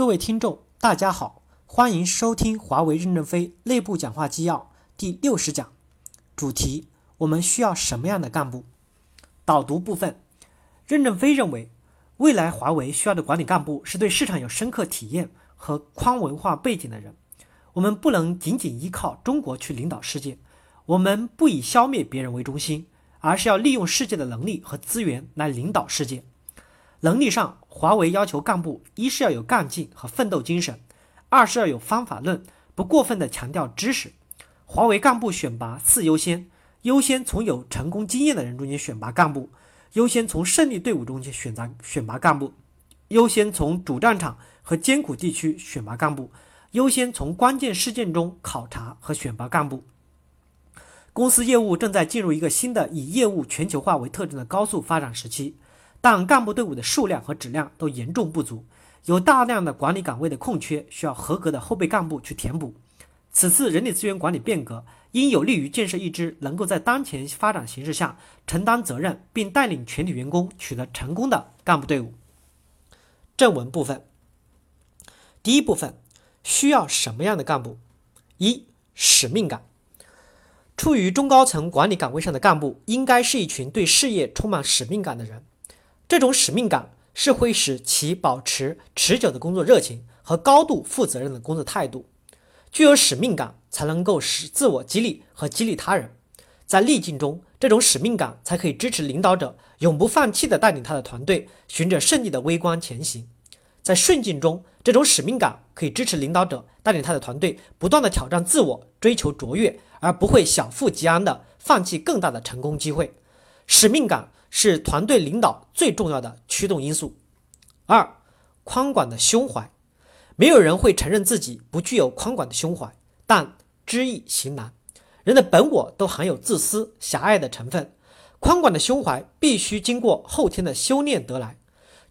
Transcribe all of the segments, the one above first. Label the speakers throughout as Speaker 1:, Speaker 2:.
Speaker 1: 各位听众，大家好，欢迎收听华为任正非内部讲话纪要第六十讲，主题：我们需要什么样的干部？导读部分，任正非认为，未来华为需要的管理干部是对市场有深刻体验和宽文化背景的人。我们不能仅仅依靠中国去领导世界，我们不以消灭别人为中心，而是要利用世界的能力和资源来领导世界。能力上，华为要求干部一是要有干劲和奋斗精神，二是要有方法论，不过分的强调知识。华为干部选拔四优先：优先从有成功经验的人中间选拔干部，优先从胜利队伍中间选择选拔干部，优先从主战场和艰苦地区选拔干部，优先从关键事件中考察和选拔干部。公司业务正在进入一个新的以业务全球化为特征的高速发展时期。但干部队伍的数量和质量都严重不足，有大量的管理岗位的空缺，需要合格的后备干部去填补。此次人力资源管理变革，应有利于建设一支能够在当前发展形势下承担责任，并带领全体员工取得成功的干部队伍。正文部分，第一部分需要什么样的干部？一、使命感。处于中高层管理岗位上的干部，应该是一群对事业充满使命感的人。这种使命感是会使其保持持久的工作热情和高度负责任的工作态度。具有使命感，才能够使自我激励和激励他人。在逆境中，这种使命感才可以支持领导者永不放弃地带领他的团队，循着胜利的微光前行。在顺境中，这种使命感可以支持领导者带领他的团队不断地挑战自我，追求卓越，而不会小富即安地放弃更大的成功机会。使命感。是团队领导最重要的驱动因素。二，宽广的胸怀，没有人会承认自己不具有宽广的胸怀，但知易行难。人的本我都含有自私、狭隘的成分，宽广的胸怀必须经过后天的修炼得来。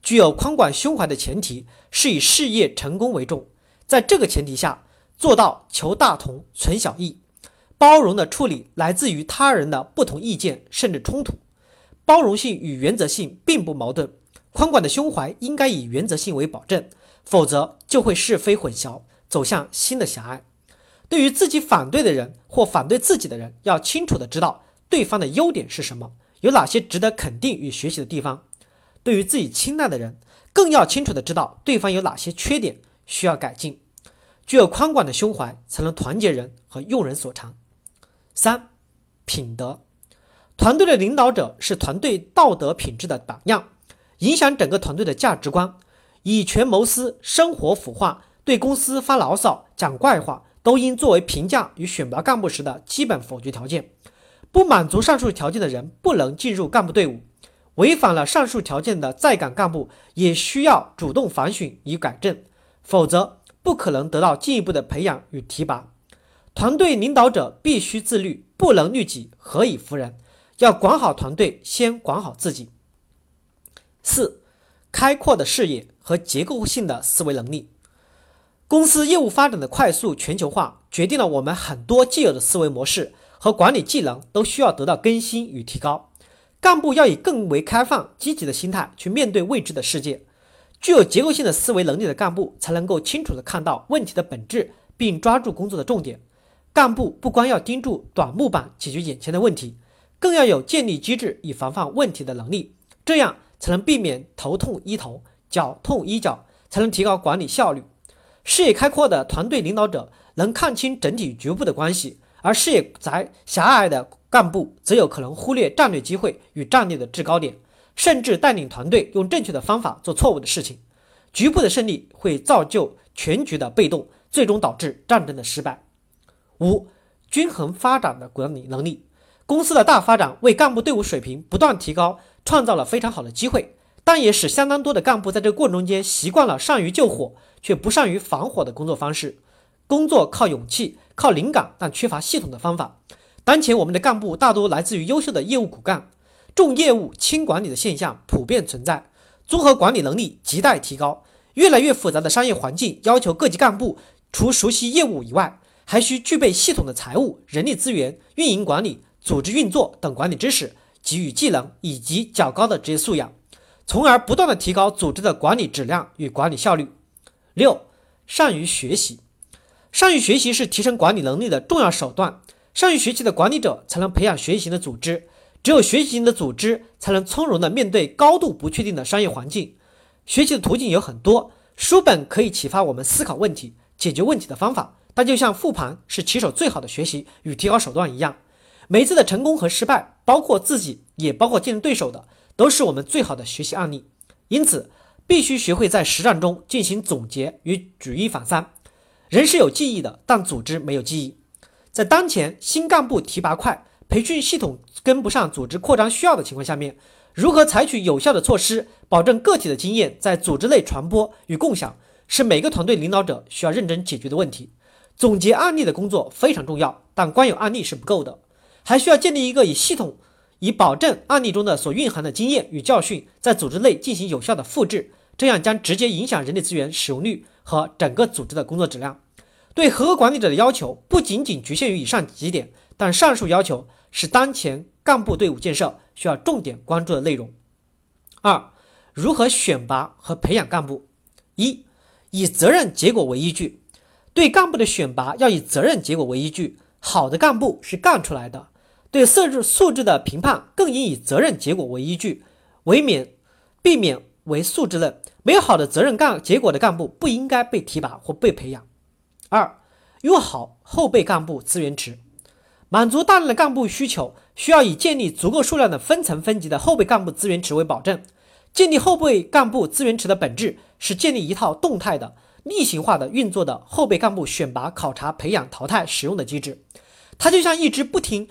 Speaker 1: 具有宽广胸怀的前提是以事业成功为重，在这个前提下，做到求大同存小异，包容的处理来自于他人的不同意见甚至冲突。包容性与原则性并不矛盾，宽广的胸怀应该以原则性为保证，否则就会是非混淆，走向新的狭隘。对于自己反对的人或反对自己的人，要清楚的知道对方的优点是什么，有哪些值得肯定与学习的地方；对于自己青睐的人，更要清楚的知道对方有哪些缺点需要改进。具有宽广的胸怀，才能团结人和用人所长。三，品德。团队的领导者是团队道德品质的榜样，影响整个团队的价值观。以权谋私、生活腐化、对公司发牢骚、讲怪话，都应作为评价与选拔干部时的基本否决条件。不满足上述条件的人不能进入干部队伍。违反了上述条件的在岗干部也需要主动反省与改正，否则不可能得到进一步的培养与提拔。团队领导者必须自律，不能律己，何以服人？要管好团队，先管好自己。四，开阔的视野和结构性的思维能力。公司业务发展的快速全球化，决定了我们很多既有的思维模式和管理技能都需要得到更新与提高。干部要以更为开放、积极的心态去面对未知的世界。具有结构性的思维能力的干部，才能够清楚地看到问题的本质，并抓住工作的重点。干部不光要盯住短木板解决眼前的问题。更要有建立机制以防范问题的能力，这样才能避免头痛医头、脚痛医脚，才能提高管理效率。视野开阔的团队领导者能看清整体局部的关系，而视野窄狭隘的干部则有可能忽略战略机会与战略的制高点，甚至带领团队用正确的方法做错误的事情。局部的胜利会造就全局的被动，最终导致战争的失败。五、均衡发展的管理能力。公司的大发展为干部队伍水平不断提高创造了非常好的机会，但也使相当多的干部在这个过程中间习惯了善于救火却不善于防火的工作方式。工作靠勇气、靠灵感，但缺乏系统的方法。当前我们的干部大多来自于优秀的业务骨干，重业务轻管理的现象普遍存在，综合管理能力亟待提高。越来越复杂的商业环境要求各级干部除熟悉业务以外，还需具备系统的财务、人力资源、运营管理。组织运作等管理知识、给予技能以及较高的职业素养，从而不断的提高组织的管理质量与管理效率。六，善于学习。善于学习是提升管理能力的重要手段。善于学习的管理者才能培养学习型的组织。只有学习型的组织才能从容地面对高度不确定的商业环境。学习的途径有很多，书本可以启发我们思考问题、解决问题的方法。但就像复盘是棋手最好的学习与提高手段一样，每一次的成功和失败，包括自己也包括竞争对手的，都是我们最好的学习案例。因此，必须学会在实战中进行总结与举一反三。人是有记忆的，但组织没有记忆。在当前新干部提拔快、培训系统跟不上组织扩张需要的情况下面，如何采取有效的措施，保证个体的经验在组织内传播与共享，是每个团队领导者需要认真解决的问题。总结案例的工作非常重要，但光有案例是不够的，还需要建立一个以系统，以保证案例中的所蕴含的经验与教训在组织内进行有效的复制，这样将直接影响人力资源使用率和整个组织的工作质量。对合格管理者的要求不仅仅局限于以上几点，但上述要求是当前干部队伍建设需要重点关注的内容。二、如何选拔和培养干部？一、以责任结果为依据。对干部的选拔要以责任结果为依据，好的干部是干出来的。对素质素质的评判更应以责任结果为依据，为免避免为素质论。没有好的责任干结果的干部不应该被提拔或被培养。二，用好后备干部资源池，满足大量的干部需求，需要以建立足够数量的分层分级的后备干部资源池为保证。建立后备干部资源池的本质是建立一套动态的。例行化的运作的后备干部选拔、考察、培养、淘汰、使用的机制，它就像一只不停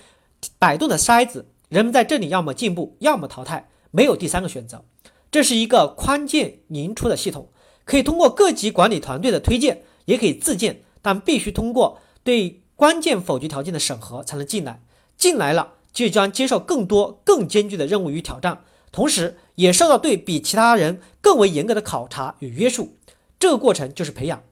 Speaker 1: 摆动的筛子，人们在这里要么进步，要么淘汰，没有第三个选择。这是一个宽进凝出的系统，可以通过各级管理团队的推荐，也可以自荐，但必须通过对关键否决条件的审核才能进来。进来了，就将接受更多、更艰巨的任务与挑战，同时也受到对比其他人更为严格的考察与约束。这个过程就是培养，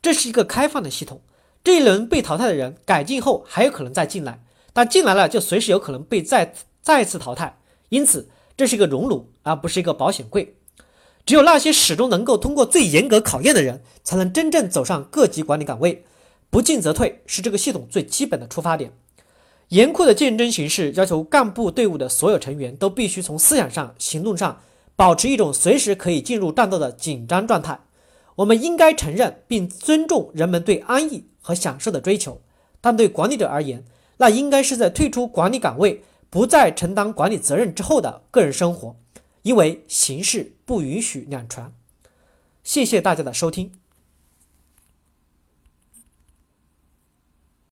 Speaker 1: 这是一个开放的系统。这一轮被淘汰的人改进后还有可能再进来，但进来了就随时有可能被再再次淘汰。因此，这是一个熔炉，而不是一个保险柜。只有那些始终能够通过最严格考验的人，才能真正走上各级管理岗位。不进则退是这个系统最基本的出发点。严酷的竞争形势要求干部队伍的所有成员都必须从思想上、行动上保持一种随时可以进入战斗的紧张状态。我们应该承认并尊重人们对安逸和享受的追求，但对管理者而言，那应该是在退出管理岗位、不再承担管理责任之后的个人生活，因为形势不允许两全。谢谢大家的收听。